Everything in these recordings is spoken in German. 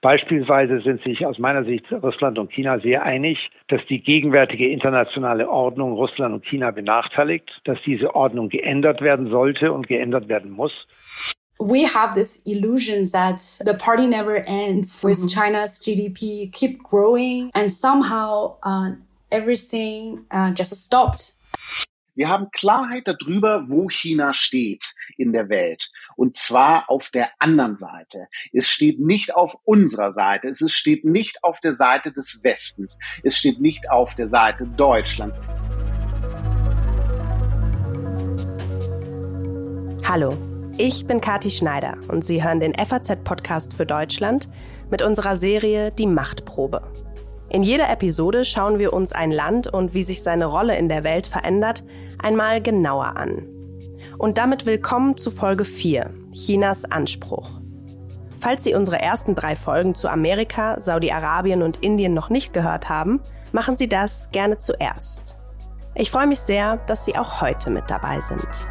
Beispielsweise sind sich aus meiner Sicht Russland und China sehr einig, dass die gegenwärtige internationale Ordnung Russland und China benachteiligt, dass diese Ordnung geändert werden sollte und geändert werden muss. we have this illusion that the party never ends with mm-hmm. China's GDP keep growing and somehow uh, everything uh, just stopped. Wir haben Klarheit darüber, wo China steht in der Welt. Und zwar auf der anderen Seite. Es steht nicht auf unserer Seite. Es steht nicht auf der Seite des Westens. Es steht nicht auf der Seite Deutschlands. Hallo. Ich bin Kati Schneider und Sie hören den FAZ-Podcast für Deutschland mit unserer Serie Die Machtprobe. In jeder Episode schauen wir uns ein Land und wie sich seine Rolle in der Welt verändert, einmal genauer an. Und damit willkommen zu Folge 4, Chinas Anspruch. Falls Sie unsere ersten drei Folgen zu Amerika, Saudi-Arabien und Indien noch nicht gehört haben, machen Sie das gerne zuerst. Ich freue mich sehr, dass Sie auch heute mit dabei sind.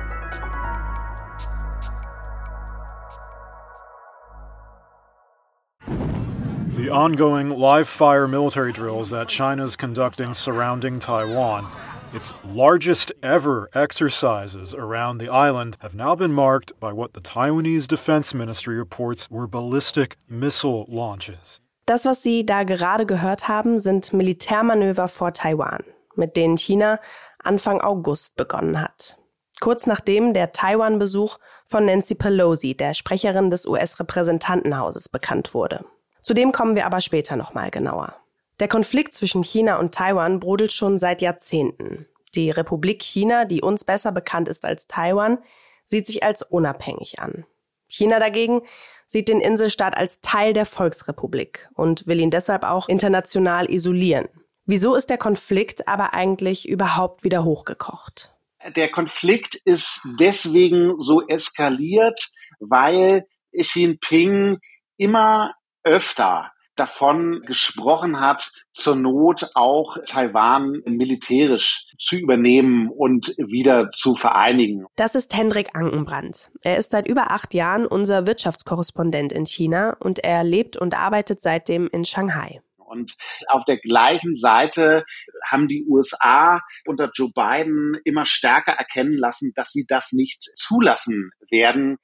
The ongoing live fire military drills that China's conducting surrounding Taiwan, its largest ever exercises around the island, have now been marked by what the Taiwanese Defense Ministry reports were ballistic missile launches. Das, was Sie da gerade gehört haben, sind Militärmanöver vor Taiwan, mit denen China Anfang August begonnen hat. Kurz nachdem der Taiwan-Besuch von Nancy Pelosi, der Sprecherin des US-Repräsentantenhauses, bekannt wurde. Zu dem kommen wir aber später nochmal genauer. Der Konflikt zwischen China und Taiwan brodelt schon seit Jahrzehnten. Die Republik China, die uns besser bekannt ist als Taiwan, sieht sich als unabhängig an. China dagegen sieht den Inselstaat als Teil der Volksrepublik und will ihn deshalb auch international isolieren. Wieso ist der Konflikt aber eigentlich überhaupt wieder hochgekocht? Der Konflikt ist deswegen so eskaliert, weil Xi Jinping immer öfter davon gesprochen hat, zur Not auch Taiwan militärisch zu übernehmen und wieder zu vereinigen. Das ist Hendrik Ankenbrand. Er ist seit über acht Jahren unser Wirtschaftskorrespondent in China und er lebt und arbeitet seitdem in Shanghai. Und auf der gleichen Seite haben die USA unter Joe Biden immer stärker erkennen lassen, dass sie das nicht zulassen werden,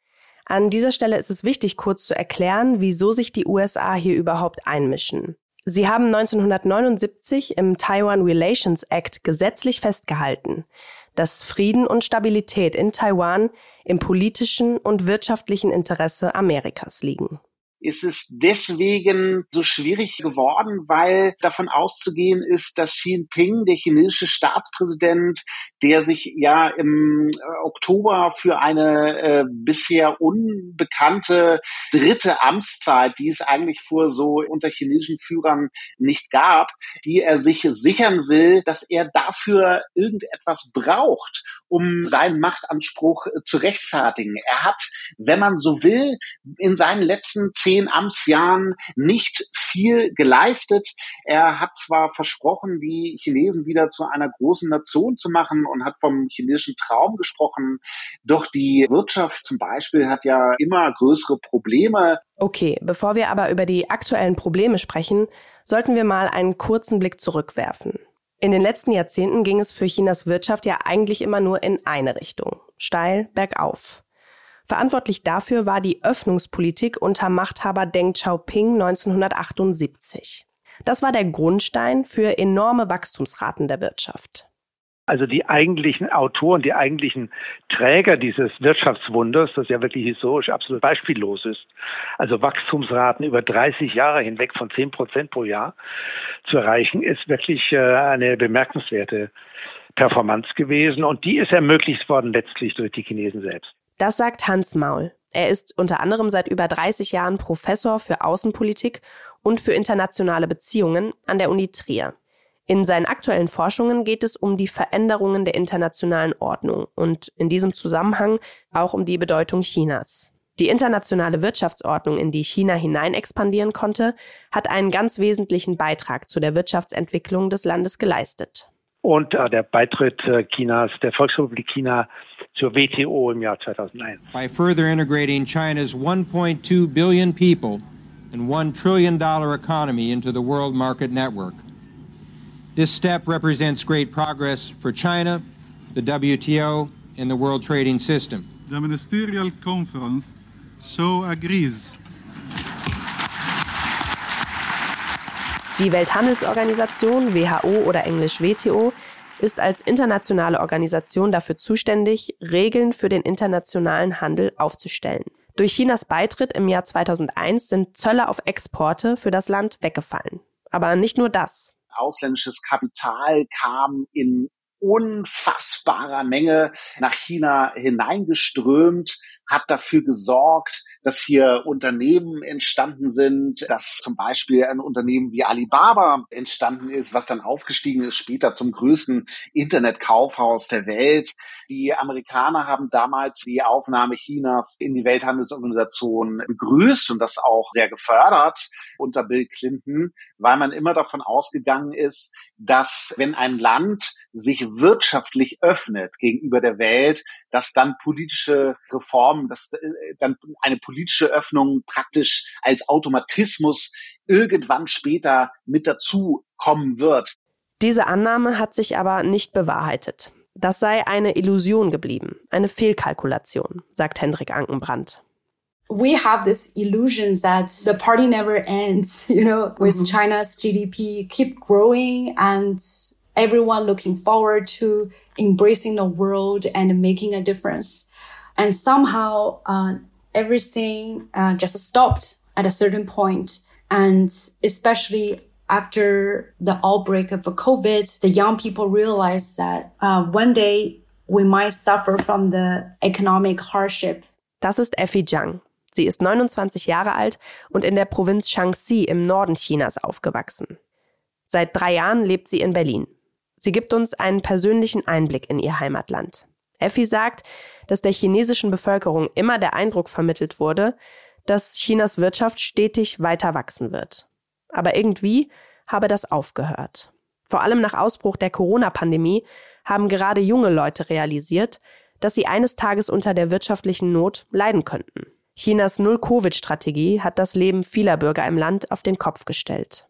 an dieser Stelle ist es wichtig, kurz zu erklären, wieso sich die USA hier überhaupt einmischen. Sie haben 1979 im Taiwan Relations Act gesetzlich festgehalten, dass Frieden und Stabilität in Taiwan im politischen und wirtschaftlichen Interesse Amerikas liegen ist es deswegen so schwierig geworden, weil davon auszugehen ist, dass Xi Jinping, der chinesische Staatspräsident, der sich ja im äh, Oktober für eine äh, bisher unbekannte dritte Amtszeit, die es eigentlich vor so unter chinesischen Führern nicht gab, die er sich sichern will, dass er dafür irgendetwas braucht, um seinen Machtanspruch äh, zu rechtfertigen. Er hat, wenn man so will, in seinen letzten zehn zehn Amtsjahren nicht viel geleistet. Er hat zwar versprochen, die Chinesen wieder zu einer großen Nation zu machen und hat vom chinesischen Traum gesprochen. Doch die Wirtschaft zum Beispiel hat ja immer größere Probleme. Okay, bevor wir aber über die aktuellen Probleme sprechen, sollten wir mal einen kurzen Blick zurückwerfen. In den letzten Jahrzehnten ging es für Chinas Wirtschaft ja eigentlich immer nur in eine Richtung, steil bergauf. Verantwortlich dafür war die Öffnungspolitik unter Machthaber Deng Xiaoping 1978. Das war der Grundstein für enorme Wachstumsraten der Wirtschaft. Also die eigentlichen Autoren, die eigentlichen Träger dieses Wirtschaftswunders, das ja wirklich historisch absolut beispiellos ist, also Wachstumsraten über 30 Jahre hinweg von 10 Prozent pro Jahr zu erreichen, ist wirklich äh, eine bemerkenswerte Performance gewesen. Und die ist ermöglicht worden letztlich durch die Chinesen selbst. Das sagt Hans Maul. Er ist unter anderem seit über 30 Jahren Professor für Außenpolitik und für internationale Beziehungen an der Uni Trier. In seinen aktuellen Forschungen geht es um die Veränderungen der internationalen Ordnung und in diesem Zusammenhang auch um die Bedeutung Chinas. Die internationale Wirtschaftsordnung, in die China hinein expandieren konnte, hat einen ganz wesentlichen Beitrag zu der Wirtschaftsentwicklung des Landes geleistet und äh, der Beitritt äh, Chinas, der Volksrepublik China zur WTO im Jahr 2001. By further integrating China's 1.2 billion people and $1 trillion economy into the world market network. This step represents great progress for China, the WTO, and the world trading system. The ministerial conference so agrees. Die Welthandelsorganisation WHO oder englisch WTO ist als internationale Organisation dafür zuständig, Regeln für den internationalen Handel aufzustellen. Durch Chinas Beitritt im Jahr 2001 sind Zölle auf Exporte für das Land weggefallen. Aber nicht nur das. Ausländisches Kapital kam in unfassbarer Menge nach China hineingeströmt, hat dafür gesorgt, dass hier Unternehmen entstanden sind, dass zum Beispiel ein Unternehmen wie Alibaba entstanden ist, was dann aufgestiegen ist später zum größten Internetkaufhaus der Welt. Die Amerikaner haben damals die Aufnahme Chinas in die Welthandelsorganisation begrüßt und das auch sehr gefördert unter Bill Clinton, weil man immer davon ausgegangen ist, dass wenn ein Land sich wirtschaftlich öffnet gegenüber der Welt, dass dann politische Reformen, dass äh, dann eine politische Öffnung praktisch als Automatismus irgendwann später mit dazu kommen wird. Diese Annahme hat sich aber nicht bewahrheitet. Das sei eine Illusion geblieben, eine Fehlkalkulation, sagt Hendrik Ankenbrandt. we have this illusion that the party never ends, you know, with mm-hmm. China's GDP keep growing and everyone looking forward to embracing the world and making a difference. And somehow, uh, everything uh, just stopped at a certain point. And especially after the outbreak of COVID, the young people realized that uh, one day we might suffer from the economic hardship. Das ist Effie Zhang. Sie ist 29 Jahre alt und in der Provinz Shaanxi im Norden Chinas aufgewachsen. Seit drei Jahren lebt sie in Berlin. Sie gibt uns einen persönlichen Einblick in ihr Heimatland. Effi sagt, dass der chinesischen Bevölkerung immer der Eindruck vermittelt wurde, dass Chinas Wirtschaft stetig weiter wachsen wird. Aber irgendwie habe das aufgehört. Vor allem nach Ausbruch der Corona-Pandemie haben gerade junge Leute realisiert, dass sie eines Tages unter der wirtschaftlichen Not leiden könnten. Chinas Null-Covid-Strategie hat das Leben vieler Bürger im Land auf den Kopf gestellt.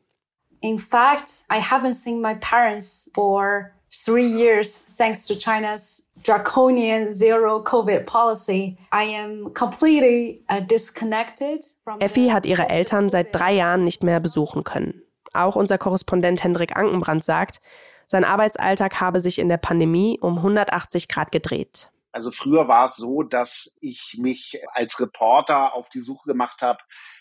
In fact, I haven't seen my parents for three years thanks to China's draconian zero COVID policy. I am completely uh, disconnected from. Effi hat ihre Eltern seit drei Jahren nicht mehr besuchen können. Auch unser Korrespondent Hendrik Ankenbrand sagt, sein Arbeitsalltag habe sich in der Pandemie um 180 Grad gedreht. Also früher war es so, dass ich mich als Reporter auf die Suche gemacht habe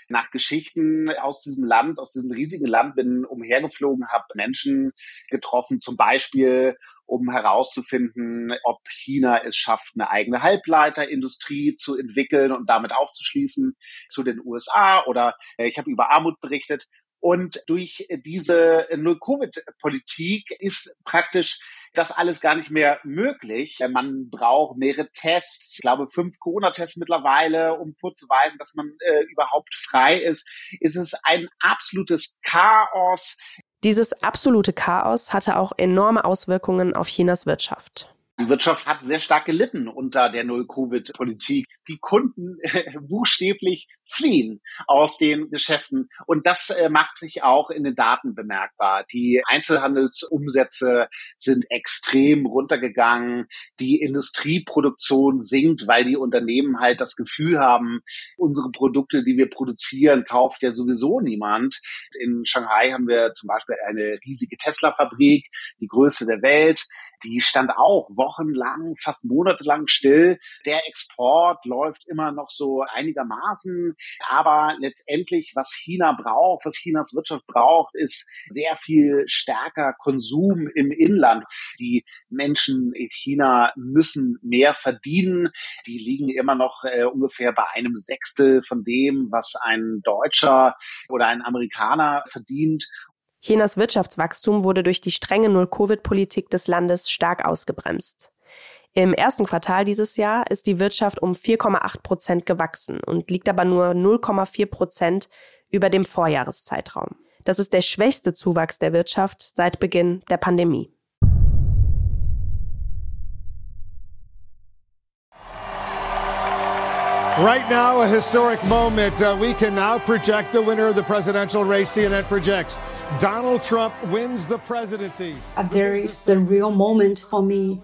nach Geschichten aus diesem Land, aus diesem riesigen Land, bin umhergeflogen, habe Menschen getroffen, zum Beispiel, um herauszufinden, ob China es schafft, eine eigene Halbleiterindustrie zu entwickeln und damit aufzuschließen zu den USA. Oder äh, ich habe über Armut berichtet. Und durch diese Null-Covid-Politik ist praktisch das alles gar nicht mehr möglich. Man braucht mehrere Tests, ich glaube fünf Corona-Tests mittlerweile, um vorzuweisen, dass man äh, überhaupt frei ist. Es ist ein absolutes Chaos. Dieses absolute Chaos hatte auch enorme Auswirkungen auf Chinas Wirtschaft. Die Wirtschaft hat sehr stark gelitten unter der Null-Covid-Politik. Die Kunden äh, buchstäblich fliehen aus den Geschäften. Und das äh, macht sich auch in den Daten bemerkbar. Die Einzelhandelsumsätze sind extrem runtergegangen. Die Industrieproduktion sinkt, weil die Unternehmen halt das Gefühl haben, unsere Produkte, die wir produzieren, kauft ja sowieso niemand. In Shanghai haben wir zum Beispiel eine riesige Tesla-Fabrik, die größte der Welt die stand auch wochenlang, fast monatelang still. Der Export läuft immer noch so einigermaßen, aber letztendlich, was China braucht, was Chinas Wirtschaft braucht, ist sehr viel stärker Konsum im Inland. Die Menschen in China müssen mehr verdienen. Die liegen immer noch äh, ungefähr bei einem Sechstel von dem, was ein Deutscher oder ein Amerikaner verdient. Chinas Wirtschaftswachstum wurde durch die strenge Null-Covid-Politik des Landes stark ausgebremst. Im ersten Quartal dieses Jahr ist die Wirtschaft um 4,8 Prozent gewachsen und liegt aber nur 0,4 Prozent über dem Vorjahreszeitraum. Das ist der schwächste Zuwachs der Wirtschaft seit Beginn der Pandemie. Right now, a historic moment. Uh, we can now project the winner of the presidential race. CNN projects Donald Trump wins the presidency. A very surreal moment for me.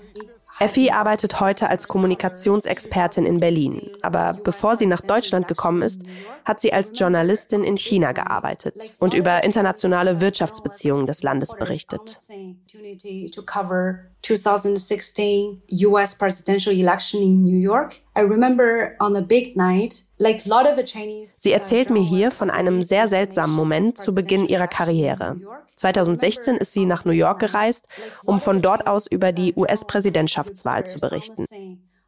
Effi arbeitet heute als Kommunikationsexpertin in Berlin. Aber bevor sie nach Deutschland gekommen ist, hat sie als Journalistin in China gearbeitet und über internationale Wirtschaftsbeziehungen des Landes berichtet. 2016 US presidential election in New York. I remember on a big night, like a lot of Chinese. Sie erzählt mir hier von einem sehr seltsamen Moment zu Beginn ihrer Karriere. 2016 ist sie nach New York gereist, um von dort aus über die US-Präsidentschaftswahl zu berichten.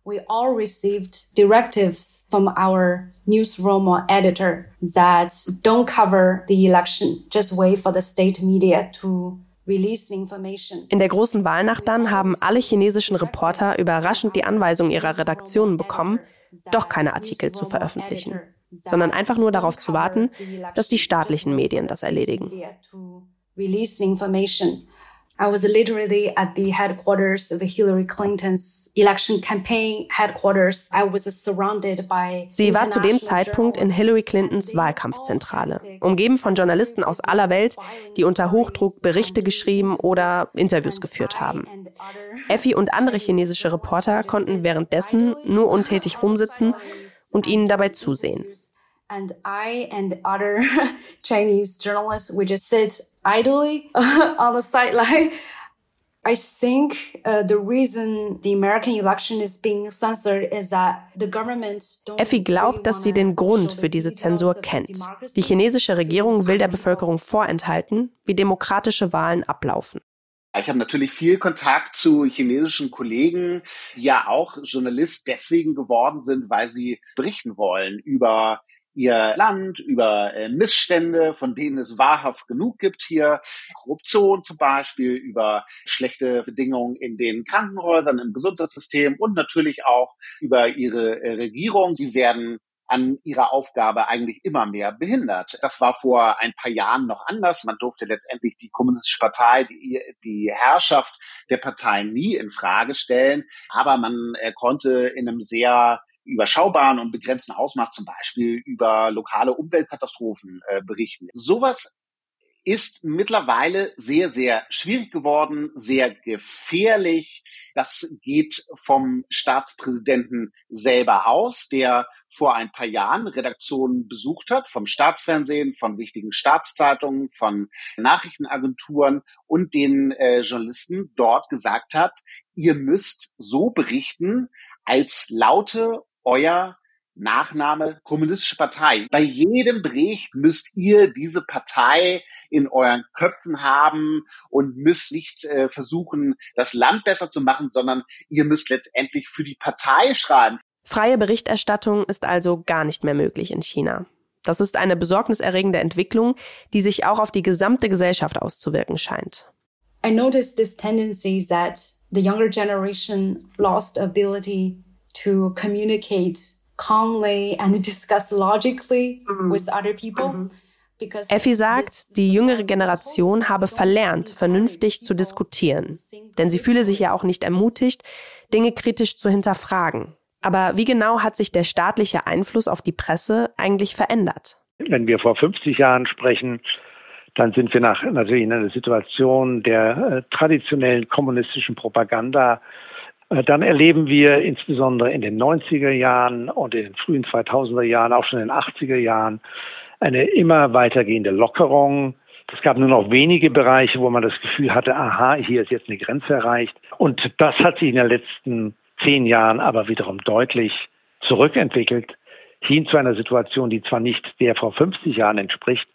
We all received directives from our newsroom or editor that don't cover the election, just wait for the state media to in der großen Wahlnacht dann haben alle chinesischen Reporter überraschend die Anweisung ihrer Redaktionen bekommen, doch keine Artikel zu veröffentlichen, sondern einfach nur darauf zu warten, dass die staatlichen Medien das erledigen. I was literally at the headquarters of Hillary Clinton's election campaign headquarters. I was surrounded by Sie war zu dem Zeitpunkt in Hillary Clintons Wahlkampfzentrale, umgeben von Journalisten aus aller Welt, die unter Hochdruck Berichte geschrieben oder Interviews geführt haben. Effi und andere chinesische Reporter konnten währenddessen nur untätig rumsitzen und ihnen dabei zusehen. And I and other Chinese journalists, we just sit idly on the sideline. I think uh, the reason the American election is being censored is that the government Effi glaubt, dass sie den Grund für diese Zensur kennt. Die chinesische Regierung will der Bevölkerung vorenthalten, wie demokratische Wahlen ablaufen. Ich habe natürlich viel Kontakt zu chinesischen Kollegen, die ja auch Journalist deswegen geworden sind, weil sie berichten wollen über ihr Land, über äh, Missstände, von denen es wahrhaft genug gibt hier, Korruption zum Beispiel, über schlechte Bedingungen in den Krankenhäusern, im Gesundheitssystem und natürlich auch über ihre äh, Regierung. Sie werden an ihrer Aufgabe eigentlich immer mehr behindert. Das war vor ein paar Jahren noch anders. Man durfte letztendlich die Kommunistische Partei, die, die Herrschaft der Partei nie in Frage stellen. Aber man äh, konnte in einem sehr überschaubaren und begrenzten Ausmaß zum Beispiel über lokale Umweltkatastrophen äh, berichten. Sowas ist mittlerweile sehr, sehr schwierig geworden, sehr gefährlich. Das geht vom Staatspräsidenten selber aus, der vor ein paar Jahren Redaktionen besucht hat, vom Staatsfernsehen, von wichtigen Staatszeitungen, von Nachrichtenagenturen und den äh, Journalisten dort gesagt hat, ihr müsst so berichten, als laute euer Nachname Kommunistische Partei. Bei jedem Bericht müsst ihr diese Partei in euren Köpfen haben und müsst nicht äh, versuchen, das Land besser zu machen, sondern ihr müsst letztendlich für die Partei schreiben. Freie Berichterstattung ist also gar nicht mehr möglich in China. Das ist eine besorgniserregende Entwicklung, die sich auch auf die gesamte Gesellschaft auszuwirken scheint. I noticed this tendency that the younger generation lost ability to communicate calmly and discuss logically mhm. with other people. Mhm. Effi sagt, die jüngere Generation habe verlernt, vernünftig zu diskutieren. Denn sie fühle sich ja auch nicht ermutigt, Dinge kritisch zu hinterfragen. Aber wie genau hat sich der staatliche Einfluss auf die Presse eigentlich verändert? Wenn wir vor 50 Jahren sprechen, dann sind wir nach, natürlich in einer Situation der äh, traditionellen kommunistischen Propaganda äh, dann erleben wir insbesondere in den 90er Jahren und in den frühen 2000er Jahren, auch schon in den 80er Jahren, eine immer weitergehende Lockerung. Es gab nur noch wenige Bereiche, wo man das Gefühl hatte, aha, hier ist jetzt eine Grenze erreicht. Und das hat sich in den letzten zehn Jahren aber wiederum deutlich zurückentwickelt, hin zu einer Situation, die zwar nicht der vor 50 Jahren entspricht,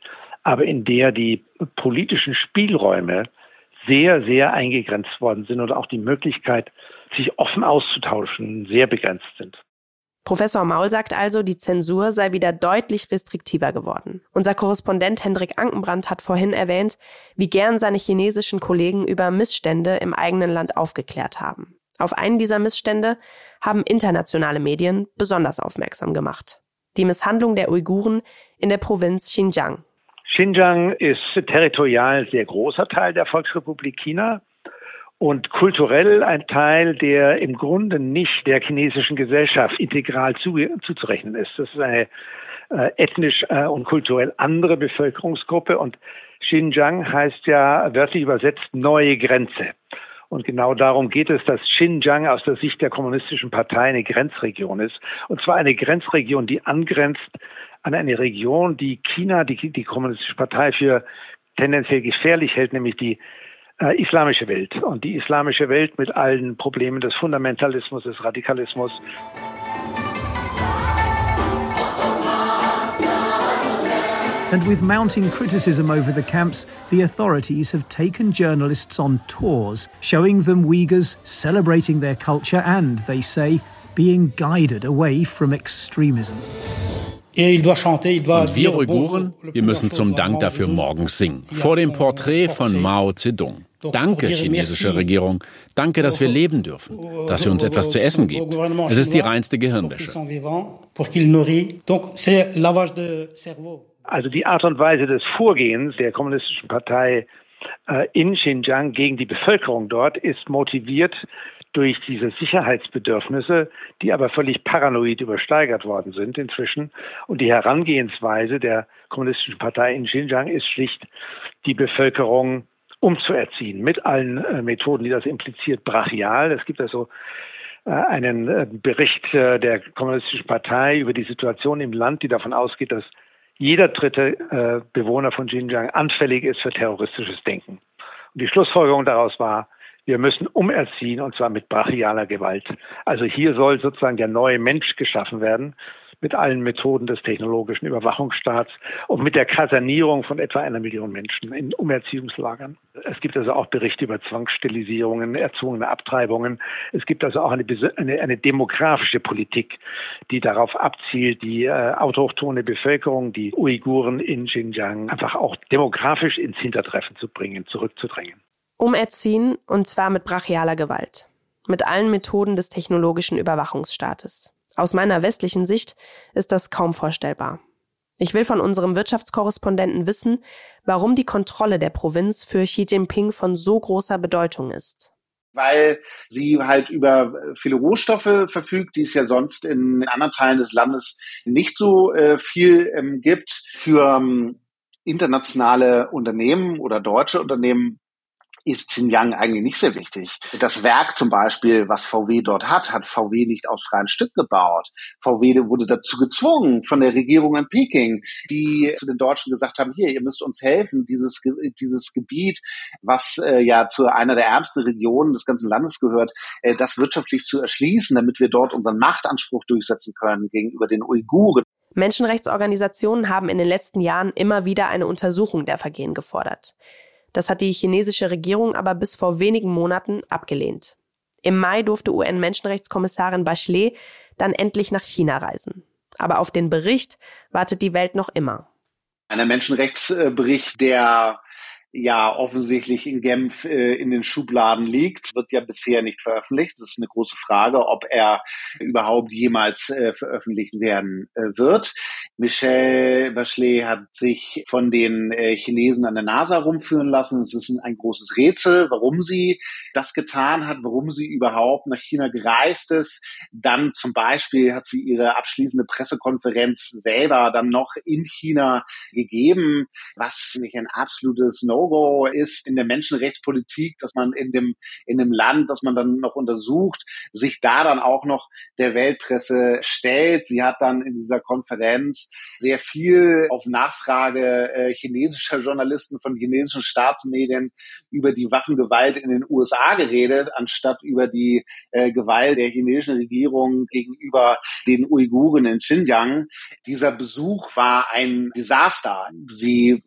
aber in der die politischen Spielräume sehr, sehr eingegrenzt worden sind und auch die Möglichkeit, sich offen auszutauschen, sehr begrenzt sind. Professor Maul sagt also, die Zensur sei wieder deutlich restriktiver geworden. Unser Korrespondent Hendrik Ankenbrandt hat vorhin erwähnt, wie gern seine chinesischen Kollegen über Missstände im eigenen Land aufgeklärt haben. Auf einen dieser Missstände haben internationale Medien besonders aufmerksam gemacht. Die Misshandlung der Uiguren in der Provinz Xinjiang. Xinjiang ist territorial sehr großer Teil der Volksrepublik China und kulturell ein Teil, der im Grunde nicht der chinesischen Gesellschaft integral zu, zuzurechnen ist. Das ist eine äh, ethnisch äh, und kulturell andere Bevölkerungsgruppe und Xinjiang heißt ja wörtlich übersetzt neue Grenze. Und genau darum geht es, dass Xinjiang aus der Sicht der kommunistischen Partei eine Grenzregion ist. Und zwar eine Grenzregion, die angrenzt an eine Region, die China, die, die kommunistische Partei für tendenziell gefährlich hält, nämlich die äh, islamische Welt. Und die islamische Welt mit allen Problemen des Fundamentalismus, des Radikalismus. And with mounting criticism over the camps, the authorities have taken journalists on tours, showing them Uyghurs celebrating their culture and, they say, being guided away from extremism. Und wir Uiguren, wir müssen zum Dank dafür morgens singen, vor dem Porträt von Mao Zedong. Danke, chinesische Regierung. Danke, dass wir leben dürfen, dass ihr uns etwas zu essen gibt. Es ist die reinste Gehirnwäsche. Also die Art und Weise des Vorgehens der kommunistischen Partei äh, in Xinjiang gegen die Bevölkerung dort ist motiviert durch diese Sicherheitsbedürfnisse, die aber völlig paranoid übersteigert worden sind inzwischen. Und die Herangehensweise der kommunistischen Partei in Xinjiang ist schlicht, die Bevölkerung umzuerziehen mit allen äh, Methoden, die das impliziert, brachial. Es gibt also äh, einen äh, Bericht der kommunistischen Partei über die Situation im Land, die davon ausgeht, dass jeder dritte Bewohner von Xinjiang anfällig ist für terroristisches Denken. Und die Schlussfolgerung daraus war, wir müssen umerziehen und zwar mit brachialer Gewalt. Also hier soll sozusagen der neue Mensch geschaffen werden mit allen Methoden des technologischen Überwachungsstaats und mit der Kasernierung von etwa einer Million Menschen in Umerziehungslagern. Es gibt also auch Berichte über Zwangssterilisierungen, erzwungene Abtreibungen. Es gibt also auch eine, eine, eine demografische Politik, die darauf abzielt, die äh, autochtone Bevölkerung, die Uiguren in Xinjiang einfach auch demografisch ins Hintertreffen zu bringen, zurückzudrängen. Umerziehen und zwar mit brachialer Gewalt. Mit allen Methoden des technologischen Überwachungsstaates. Aus meiner westlichen Sicht ist das kaum vorstellbar. Ich will von unserem Wirtschaftskorrespondenten wissen, warum die Kontrolle der Provinz für Xi Jinping von so großer Bedeutung ist. Weil sie halt über viele Rohstoffe verfügt, die es ja sonst in anderen Teilen des Landes nicht so äh, viel ähm, gibt. Für ähm, internationale Unternehmen oder deutsche Unternehmen ist Xinjiang eigentlich nicht sehr wichtig. Das Werk zum Beispiel, was VW dort hat, hat VW nicht aus freien Stück gebaut. VW wurde dazu gezwungen von der Regierung in Peking, die zu den Deutschen gesagt haben, hier, ihr müsst uns helfen, dieses, dieses Gebiet, was äh, ja zu einer der ärmsten Regionen des ganzen Landes gehört, äh, das wirtschaftlich zu erschließen, damit wir dort unseren Machtanspruch durchsetzen können gegenüber den Uiguren. Menschenrechtsorganisationen haben in den letzten Jahren immer wieder eine Untersuchung der Vergehen gefordert. Das hat die chinesische Regierung aber bis vor wenigen Monaten abgelehnt. Im Mai durfte UN-Menschenrechtskommissarin Bachelet dann endlich nach China reisen. Aber auf den Bericht wartet die Welt noch immer. Ein Menschenrechtsbericht, der ja offensichtlich in Genf äh, in den Schubladen liegt, wird ja bisher nicht veröffentlicht. Das ist eine große Frage, ob er überhaupt jemals äh, veröffentlicht werden äh, wird. Michelle Bachelet hat sich von den äh, Chinesen an der NASA rumführen lassen. Es ist ein großes Rätsel, warum sie das getan hat, warum sie überhaupt nach China gereist ist. Dann zum Beispiel hat sie ihre abschließende Pressekonferenz selber dann noch in China gegeben, was nicht ein absolutes No No-Go ist in der Menschenrechtspolitik, dass man in dem, in dem Land, das man dann noch untersucht, sich da dann auch noch der Weltpresse stellt. Sie hat dann in dieser Konferenz sehr viel auf Nachfrage äh, chinesischer Journalisten von chinesischen Staatsmedien über die Waffengewalt in den USA geredet, anstatt über die äh, Gewalt der chinesischen Regierung gegenüber den Uiguren in Xinjiang. Dieser Besuch war ein Desaster. Sie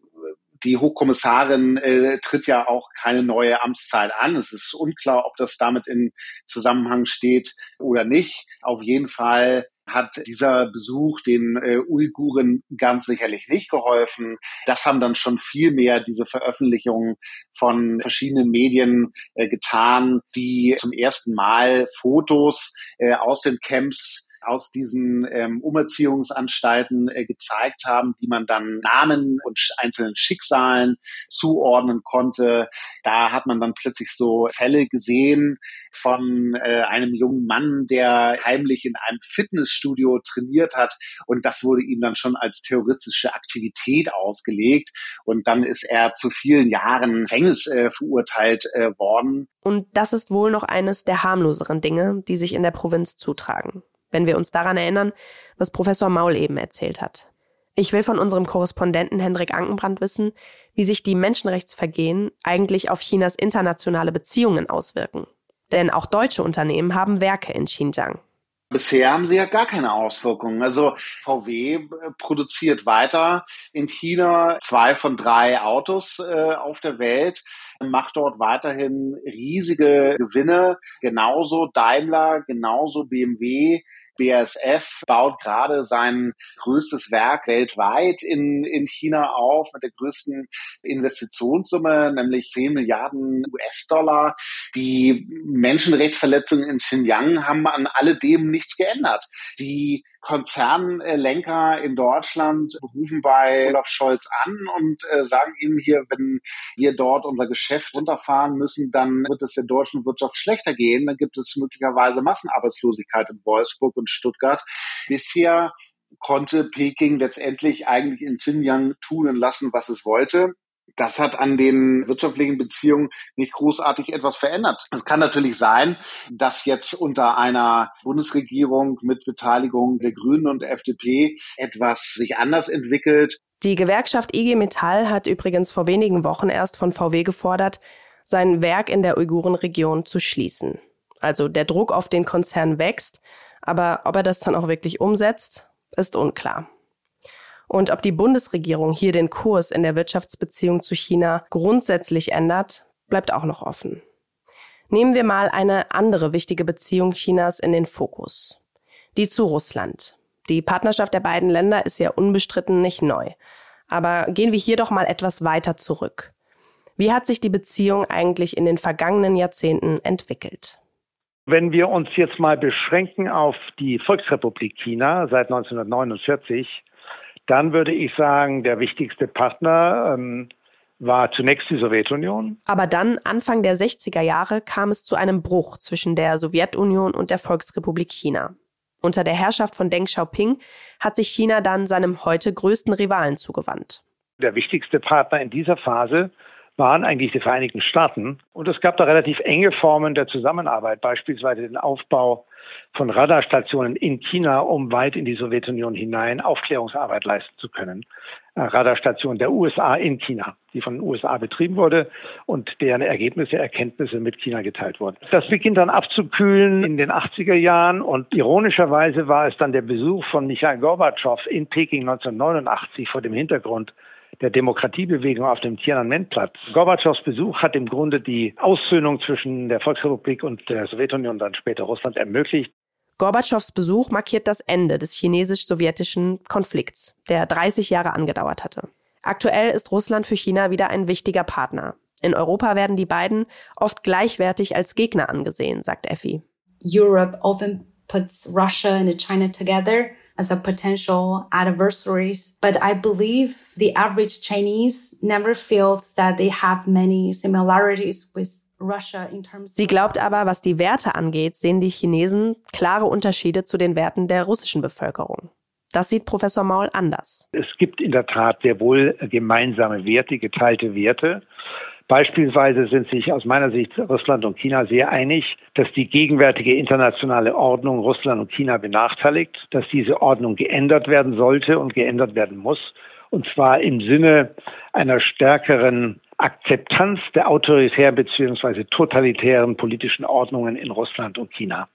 die Hochkommissarin äh, tritt ja auch keine neue Amtszeit an. Es ist unklar, ob das damit in Zusammenhang steht oder nicht. Auf jeden Fall hat dieser Besuch den äh, Uiguren ganz sicherlich nicht geholfen. Das haben dann schon viel mehr diese Veröffentlichungen von verschiedenen Medien äh, getan, die zum ersten Mal Fotos äh, aus den Camps aus diesen ähm, Umerziehungsanstalten äh, gezeigt haben, die man dann Namen und einzelnen Schicksalen zuordnen konnte. Da hat man dann plötzlich so Fälle gesehen von äh, einem jungen Mann, der heimlich in einem Fitnessstudio trainiert hat und das wurde ihm dann schon als terroristische Aktivität ausgelegt und dann ist er zu vielen Jahren Gefängnis äh, verurteilt äh, worden. Und das ist wohl noch eines der harmloseren Dinge, die sich in der Provinz zutragen wenn wir uns daran erinnern, was Professor Maul eben erzählt hat. Ich will von unserem Korrespondenten Hendrik Ankenbrand wissen, wie sich die Menschenrechtsvergehen eigentlich auf Chinas internationale Beziehungen auswirken. Denn auch deutsche Unternehmen haben Werke in Xinjiang. Bisher haben sie ja gar keine Auswirkungen. Also VW produziert weiter in China zwei von drei Autos äh, auf der Welt, macht dort weiterhin riesige Gewinne. Genauso Daimler, genauso BMW. BASF baut gerade sein größtes Werk weltweit in, in China auf mit der größten Investitionssumme, nämlich 10 Milliarden US-Dollar. Die Menschenrechtsverletzungen in Xinjiang haben an alledem nichts geändert. Die Konzernlenker in Deutschland rufen bei Olaf Scholz an und äh, sagen ihm hier, wenn wir dort unser Geschäft runterfahren müssen, dann wird es der deutschen Wirtschaft schlechter gehen. Dann gibt es möglicherweise Massenarbeitslosigkeit in Wolfsburg und Stuttgart. Bisher konnte Peking letztendlich eigentlich in Xinjiang tun und lassen, was es wollte das hat an den wirtschaftlichen Beziehungen nicht großartig etwas verändert. Es kann natürlich sein, dass jetzt unter einer Bundesregierung mit Beteiligung der Grünen und der FDP etwas sich anders entwickelt. Die Gewerkschaft IG Metall hat übrigens vor wenigen Wochen erst von VW gefordert, sein Werk in der Uigurenregion zu schließen. Also der Druck auf den Konzern wächst, aber ob er das dann auch wirklich umsetzt, ist unklar. Und ob die Bundesregierung hier den Kurs in der Wirtschaftsbeziehung zu China grundsätzlich ändert, bleibt auch noch offen. Nehmen wir mal eine andere wichtige Beziehung Chinas in den Fokus. Die zu Russland. Die Partnerschaft der beiden Länder ist ja unbestritten nicht neu. Aber gehen wir hier doch mal etwas weiter zurück. Wie hat sich die Beziehung eigentlich in den vergangenen Jahrzehnten entwickelt? Wenn wir uns jetzt mal beschränken auf die Volksrepublik China seit 1949, dann würde ich sagen, der wichtigste Partner ähm, war zunächst die Sowjetunion. Aber dann, Anfang der 60er Jahre, kam es zu einem Bruch zwischen der Sowjetunion und der Volksrepublik China. Unter der Herrschaft von Deng Xiaoping hat sich China dann seinem heute größten Rivalen zugewandt. Der wichtigste Partner in dieser Phase waren eigentlich die Vereinigten Staaten. Und es gab da relativ enge Formen der Zusammenarbeit, beispielsweise den Aufbau von Radarstationen in China, um weit in die Sowjetunion hinein Aufklärungsarbeit leisten zu können. Äh, Radarstation der USA in China, die von den USA betrieben wurde und deren Ergebnisse, Erkenntnisse mit China geteilt wurden. Das beginnt dann abzukühlen in den 80er Jahren und ironischerweise war es dann der Besuch von Michail Gorbatschow in Peking 1989 vor dem Hintergrund der Demokratiebewegung auf dem Tiananmen-Platz. Gorbatschows Besuch hat im Grunde die Aussöhnung zwischen der Volksrepublik und der Sowjetunion, dann später Russland, ermöglicht. Gorbatschows Besuch markiert das Ende des chinesisch-sowjetischen Konflikts, der 30 Jahre angedauert hatte. Aktuell ist Russland für China wieder ein wichtiger Partner. In Europa werden die beiden oft gleichwertig als Gegner angesehen, sagt Effi. Europe often puts Russia and China together as a potential adversaries. But I believe the average Chinese never feels that they have many similarities with Russia in terms Sie glaubt aber, was die Werte angeht, sehen die Chinesen klare Unterschiede zu den Werten der russischen Bevölkerung. Das sieht Professor Maul anders. Es gibt in der Tat sehr wohl gemeinsame Werte, geteilte Werte. Beispielsweise sind sich aus meiner Sicht Russland und China sehr einig, dass die gegenwärtige internationale Ordnung Russland und China benachteiligt, dass diese Ordnung geändert werden sollte und geändert werden muss, und zwar im Sinne einer stärkeren Akzeptanz der autoritär bzw. totalitären politischen Ordnungen in Russland und China.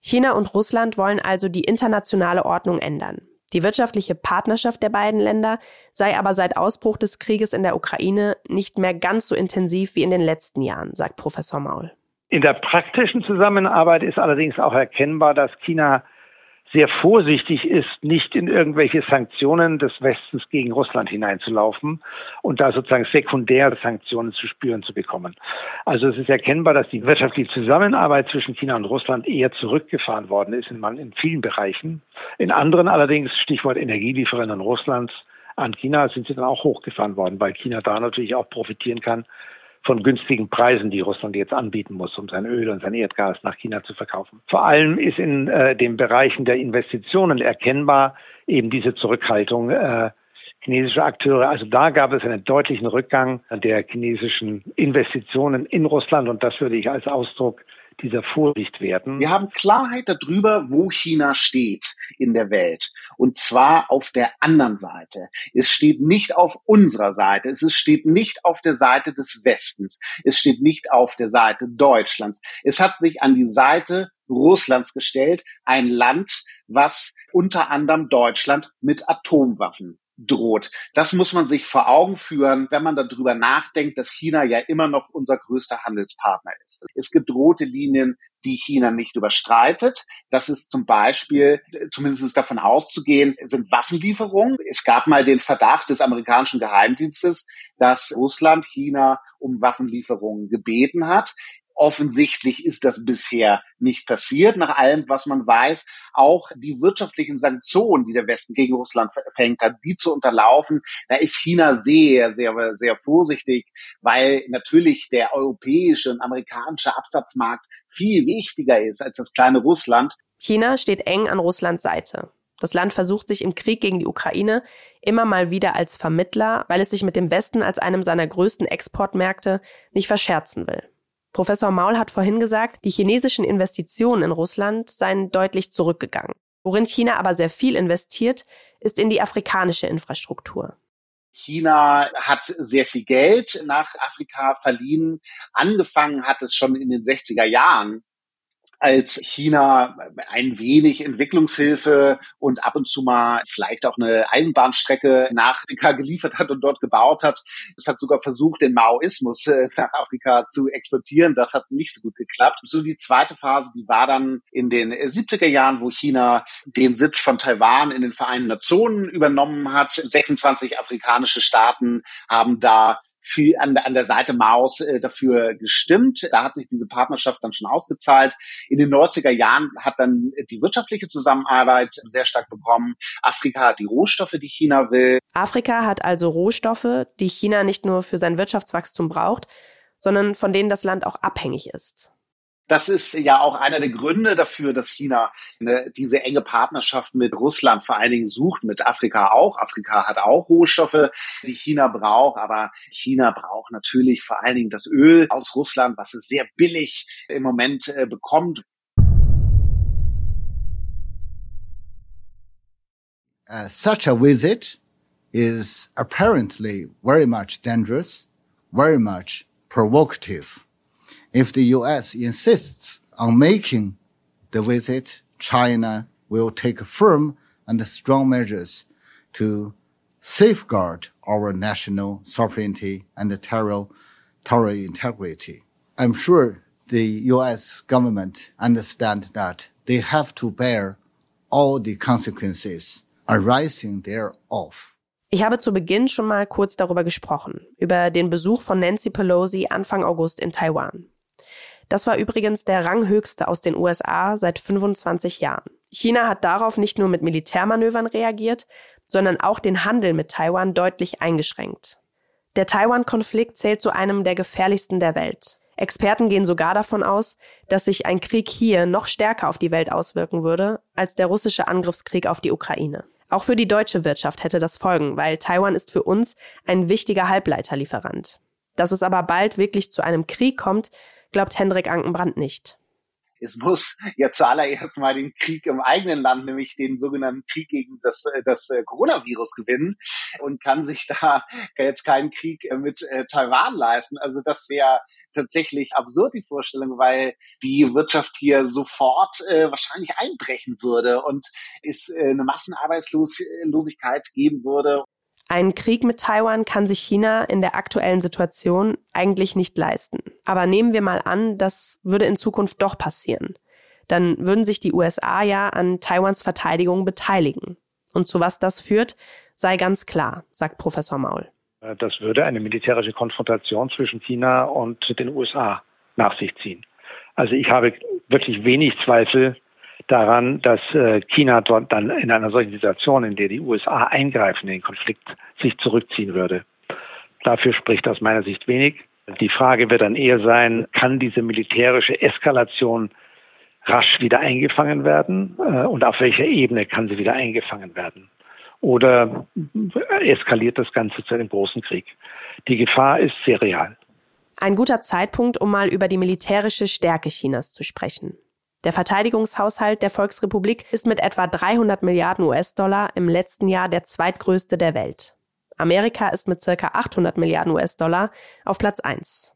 China und Russland wollen also die internationale Ordnung ändern. Die wirtschaftliche Partnerschaft der beiden Länder sei aber seit Ausbruch des Krieges in der Ukraine nicht mehr ganz so intensiv wie in den letzten Jahren, sagt Professor Maul. In der praktischen Zusammenarbeit ist allerdings auch erkennbar, dass China sehr vorsichtig ist, nicht in irgendwelche Sanktionen des Westens gegen Russland hineinzulaufen und da sozusagen sekundäre Sanktionen zu spüren zu bekommen. Also es ist erkennbar, dass die wirtschaftliche Zusammenarbeit zwischen China und Russland eher zurückgefahren worden ist in, in vielen Bereichen. In anderen allerdings, Stichwort Energielieferanten Russlands an China, sind sie dann auch hochgefahren worden, weil China da natürlich auch profitieren kann von günstigen Preisen, die Russland jetzt anbieten muss, um sein Öl und sein Erdgas nach China zu verkaufen. Vor allem ist in äh, den Bereichen der Investitionen erkennbar eben diese Zurückhaltung äh, chinesischer Akteure. Also da gab es einen deutlichen Rückgang der chinesischen Investitionen in Russland und das würde ich als Ausdruck dieser Vorsicht werden. Wir haben Klarheit darüber, wo China steht in der Welt. Und zwar auf der anderen Seite. Es steht nicht auf unserer Seite. Es steht nicht auf der Seite des Westens. Es steht nicht auf der Seite Deutschlands. Es hat sich an die Seite Russlands gestellt, ein Land, was unter anderem Deutschland mit Atomwaffen droht. Das muss man sich vor Augen führen, wenn man darüber nachdenkt, dass China ja immer noch unser größter Handelspartner ist. Es gibt rote Linien, die China nicht überstreitet. Das ist zum Beispiel, zumindest davon auszugehen, sind Waffenlieferungen. Es gab mal den Verdacht des amerikanischen Geheimdienstes, dass Russland China um Waffenlieferungen gebeten hat. Offensichtlich ist das bisher nicht passiert, nach allem, was man weiß. Auch die wirtschaftlichen Sanktionen, die der Westen gegen Russland verhängt hat, die zu unterlaufen, da ist China sehr, sehr, sehr vorsichtig, weil natürlich der europäische und amerikanische Absatzmarkt viel wichtiger ist als das kleine Russland. China steht eng an Russlands Seite. Das Land versucht sich im Krieg gegen die Ukraine immer mal wieder als Vermittler, weil es sich mit dem Westen als einem seiner größten Exportmärkte nicht verscherzen will. Professor Maul hat vorhin gesagt, die chinesischen Investitionen in Russland seien deutlich zurückgegangen. Worin China aber sehr viel investiert, ist in die afrikanische Infrastruktur. China hat sehr viel Geld nach Afrika verliehen. Angefangen hat es schon in den 60er Jahren als China ein wenig Entwicklungshilfe und ab und zu mal vielleicht auch eine Eisenbahnstrecke nach Afrika geliefert hat und dort gebaut hat. Es hat sogar versucht, den Maoismus äh, nach Afrika zu exportieren. Das hat nicht so gut geklappt. So die zweite Phase, die war dann in den 70er Jahren, wo China den Sitz von Taiwan in den Vereinten Nationen übernommen hat. 26 afrikanische Staaten haben da viel an, der an der Seite Maus äh, dafür gestimmt. Da hat sich diese Partnerschaft dann schon ausgezahlt. In den 90er Jahren hat dann die wirtschaftliche Zusammenarbeit sehr stark bekommen. Afrika hat die Rohstoffe, die China will. Afrika hat also Rohstoffe, die China nicht nur für sein Wirtschaftswachstum braucht, sondern von denen das Land auch abhängig ist. Das ist ja auch einer der Gründe dafür, dass China eine, diese enge Partnerschaft mit Russland vor allen Dingen sucht, mit Afrika auch. Afrika hat auch Rohstoffe, die China braucht, aber China braucht natürlich vor allen Dingen das Öl aus Russland, was es sehr billig im Moment äh, bekommt. Uh, such a visit is apparently very much dangerous, very much provocative. If the U.S. insists on making the visit, China will take firm and strong measures to safeguard our national sovereignty and territorial integrity. I'm sure the U.S. government understand that they have to bear all the consequences arising thereof. Ich habe zu Beginn schon mal kurz darüber gesprochen, über den Besuch von Nancy Pelosi Anfang August in Taiwan. Das war übrigens der ranghöchste aus den USA seit 25 Jahren. China hat darauf nicht nur mit Militärmanövern reagiert, sondern auch den Handel mit Taiwan deutlich eingeschränkt. Der Taiwan-Konflikt zählt zu einem der gefährlichsten der Welt. Experten gehen sogar davon aus, dass sich ein Krieg hier noch stärker auf die Welt auswirken würde als der russische Angriffskrieg auf die Ukraine. Auch für die deutsche Wirtschaft hätte das Folgen, weil Taiwan ist für uns ein wichtiger Halbleiterlieferant. Dass es aber bald wirklich zu einem Krieg kommt, glaubt Hendrik Ankenbrand nicht. Es muss ja zuallererst mal den Krieg im eigenen Land, nämlich den sogenannten Krieg gegen das, äh, das äh, Coronavirus gewinnen und kann sich da jetzt keinen Krieg äh, mit Taiwan leisten. Also das wäre tatsächlich absurd, die Vorstellung, weil die Wirtschaft hier sofort äh, wahrscheinlich einbrechen würde und es äh, eine Massenarbeitslosigkeit geben würde. Einen Krieg mit Taiwan kann sich China in der aktuellen Situation eigentlich nicht leisten. Aber nehmen wir mal an, das würde in Zukunft doch passieren. dann würden sich die USA ja an Taiwans Verteidigung beteiligen. Und zu was das führt, sei ganz klar, sagt Professor Maul. Das würde eine militärische Konfrontation zwischen China und den USA nach sich ziehen. Also ich habe wirklich wenig Zweifel daran, dass äh, China dort dann in einer solchen Situation, in der die USA eingreifen in den Konflikt, sich zurückziehen würde. Dafür spricht aus meiner Sicht wenig. Die Frage wird dann eher sein, kann diese militärische Eskalation rasch wieder eingefangen werden äh, und auf welcher Ebene kann sie wieder eingefangen werden? Oder eskaliert das Ganze zu einem großen Krieg? Die Gefahr ist sehr real. Ein guter Zeitpunkt, um mal über die militärische Stärke Chinas zu sprechen. Der Verteidigungshaushalt der Volksrepublik ist mit etwa 300 Milliarden US-Dollar im letzten Jahr der zweitgrößte der Welt. Amerika ist mit circa 800 Milliarden US-Dollar auf Platz 1.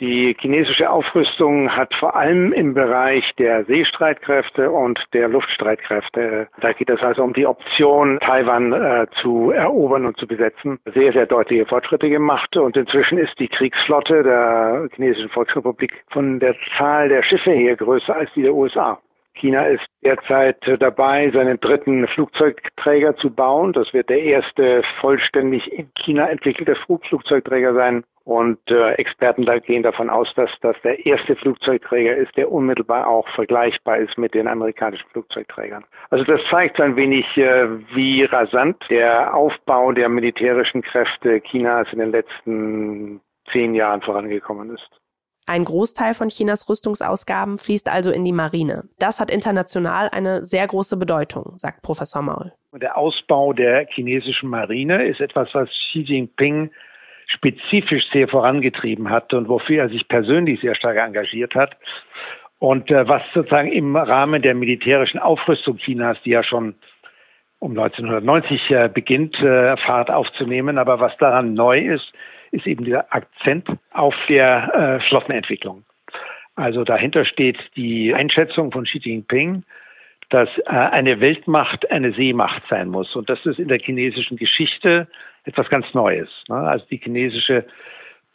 Die chinesische Aufrüstung hat vor allem im Bereich der Seestreitkräfte und der Luftstreitkräfte, da geht es also um die Option, Taiwan äh, zu erobern und zu besetzen, sehr, sehr deutliche Fortschritte gemacht. Und inzwischen ist die Kriegsflotte der chinesischen Volksrepublik von der Zahl der Schiffe her größer als die der USA. China ist derzeit dabei, seinen dritten Flugzeugträger zu bauen. Das wird der erste vollständig in China entwickelte Flugzeugträger sein. Und äh, Experten da gehen davon aus, dass das der erste Flugzeugträger ist, der unmittelbar auch vergleichbar ist mit den amerikanischen Flugzeugträgern. Also das zeigt ein wenig, äh, wie rasant der Aufbau der militärischen Kräfte Chinas in den letzten zehn Jahren vorangekommen ist. Ein Großteil von Chinas Rüstungsausgaben fließt also in die Marine. Das hat international eine sehr große Bedeutung, sagt Professor Maul. Der Ausbau der chinesischen Marine ist etwas, was Xi Jinping spezifisch sehr vorangetrieben hat und wofür er sich persönlich sehr stark engagiert hat. Und äh, was sozusagen im Rahmen der militärischen Aufrüstung Chinas, die ja schon um 1990 äh, beginnt, äh, Fahrt aufzunehmen, aber was daran neu ist, ist eben dieser Akzent auf der äh, Flottenentwicklung. Also dahinter steht die Einschätzung von Xi Jinping, dass äh, eine Weltmacht eine Seemacht sein muss. Und das ist in der chinesischen Geschichte etwas ganz Neues. Ne? Also die chinesische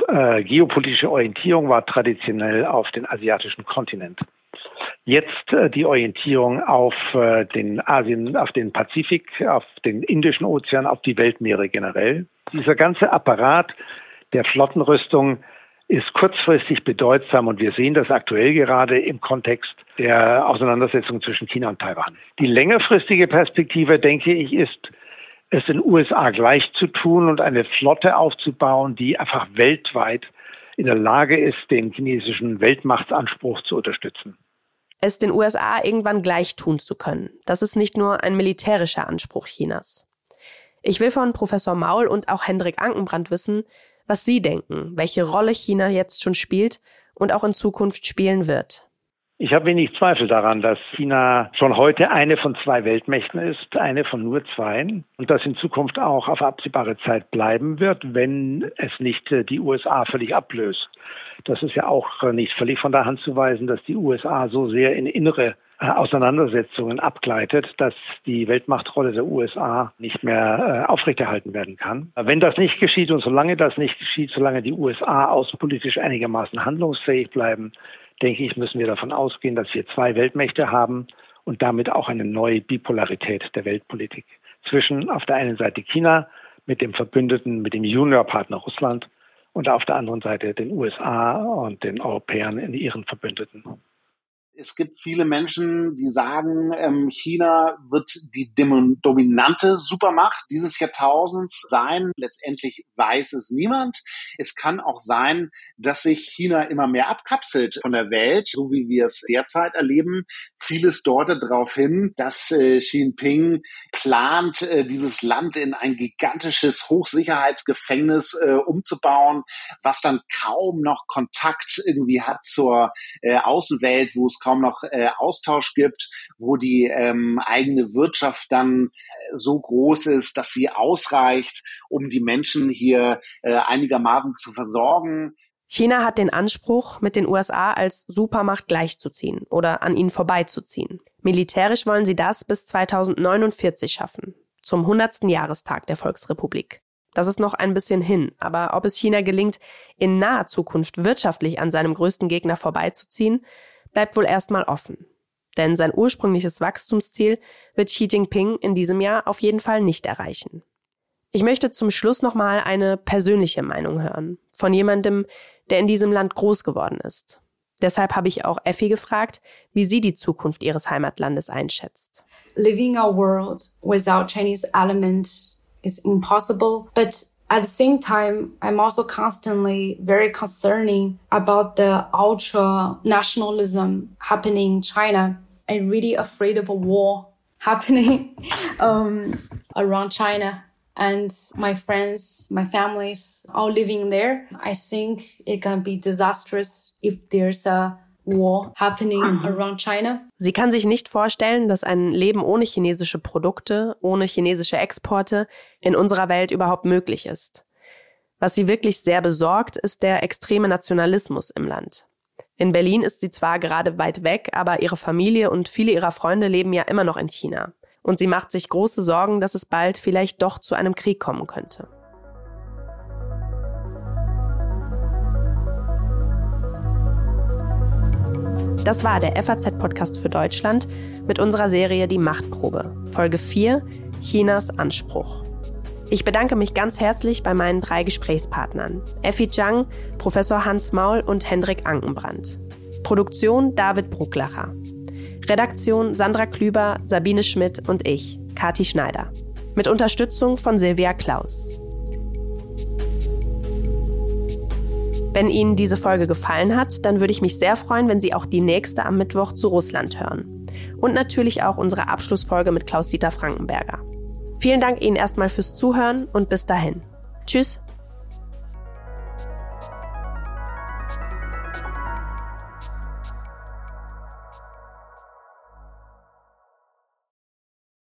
äh, geopolitische Orientierung war traditionell auf den asiatischen Kontinent. Jetzt äh, die Orientierung auf äh, den Asien, auf den Pazifik, auf den Indischen Ozean, auf die Weltmeere generell. Dieser ganze Apparat der Flottenrüstung ist kurzfristig bedeutsam und wir sehen das aktuell gerade im Kontext der Auseinandersetzung zwischen China und Taiwan. Die längerfristige Perspektive, denke ich, ist es den USA gleich zu tun und eine Flotte aufzubauen, die einfach weltweit in der Lage ist, den chinesischen Weltmachtsanspruch zu unterstützen. Es den USA irgendwann gleich tun zu können, das ist nicht nur ein militärischer Anspruch Chinas. Ich will von Professor Maul und auch Hendrik Ankenbrand wissen, was Sie denken, welche Rolle China jetzt schon spielt und auch in Zukunft spielen wird. Ich habe wenig Zweifel daran, dass China schon heute eine von zwei Weltmächten ist, eine von nur zwei, und das in Zukunft auch auf absehbare Zeit bleiben wird, wenn es nicht äh, die USA völlig ablöst. Das ist ja auch nicht völlig von der Hand zu weisen, dass die USA so sehr in innere Auseinandersetzungen abgleitet, dass die Weltmachtrolle der USA nicht mehr äh, aufrechterhalten werden kann. Wenn das nicht geschieht und solange das nicht geschieht, solange die USA außenpolitisch einigermaßen handlungsfähig bleiben, denke ich, müssen wir davon ausgehen, dass wir zwei Weltmächte haben und damit auch eine neue Bipolarität der Weltpolitik zwischen auf der einen Seite China mit dem Verbündeten, mit dem Juniorpartner Russland und auf der anderen Seite den USA und den Europäern in ihren Verbündeten. Es gibt viele Menschen, die sagen, ähm, China wird die dominante Supermacht dieses Jahrtausends sein. Letztendlich weiß es niemand. Es kann auch sein, dass sich China immer mehr abkapselt von der Welt, so wie wir es derzeit erleben. Vieles deutet darauf hin, dass äh, Xi Jinping plant, äh, dieses Land in ein gigantisches Hochsicherheitsgefängnis äh, umzubauen, was dann kaum noch Kontakt irgendwie hat zur Außenwelt, wo es kaum noch äh, Austausch gibt, wo die ähm, eigene Wirtschaft dann äh, so groß ist, dass sie ausreicht, um die Menschen hier äh, einigermaßen zu versorgen. China hat den Anspruch, mit den USA als Supermacht gleichzuziehen oder an ihnen vorbeizuziehen. Militärisch wollen sie das bis 2049 schaffen, zum 100. Jahrestag der Volksrepublik. Das ist noch ein bisschen hin, aber ob es China gelingt, in naher Zukunft wirtschaftlich an seinem größten Gegner vorbeizuziehen, bleibt wohl erstmal offen. Denn sein ursprüngliches Wachstumsziel wird Xi Jinping in diesem Jahr auf jeden Fall nicht erreichen. Ich möchte zum Schluss nochmal eine persönliche Meinung hören. Von jemandem, der in diesem Land groß geworden ist. Deshalb habe ich auch Effi gefragt, wie sie die Zukunft ihres Heimatlandes einschätzt. Living a world without Chinese element is impossible, but at the same time, I'm also constantly very concerning about the ultra nationalism happening in China. I'm really afraid of a war happening um, around China and my friends, my families all living there. I think it can be disastrous if there's a war happening mhm. around China. Sie kann sich nicht vorstellen, dass ein Leben ohne chinesische Produkte, ohne chinesische Exporte in unserer Welt überhaupt möglich ist. Was sie wirklich sehr besorgt, ist der extreme Nationalismus im Land. In Berlin ist sie zwar gerade weit weg, aber ihre Familie und viele ihrer Freunde leben ja immer noch in China und sie macht sich große Sorgen, dass es bald vielleicht doch zu einem Krieg kommen könnte. Das war der FAZ-Podcast für Deutschland mit unserer Serie Die Machtprobe, Folge 4, Chinas Anspruch. Ich bedanke mich ganz herzlich bei meinen drei Gesprächspartnern, Effi Zhang, Professor Hans Maul und Hendrik Ankenbrand. Produktion David Brucklacher. Redaktion Sandra Klüber, Sabine Schmidt und ich, Kati Schneider. Mit Unterstützung von Silvia Klaus. Wenn Ihnen diese Folge gefallen hat, dann würde ich mich sehr freuen, wenn Sie auch die nächste am Mittwoch zu Russland hören. Und natürlich auch unsere Abschlussfolge mit Klaus-Dieter Frankenberger. Vielen Dank Ihnen erstmal fürs Zuhören und bis dahin. Tschüss.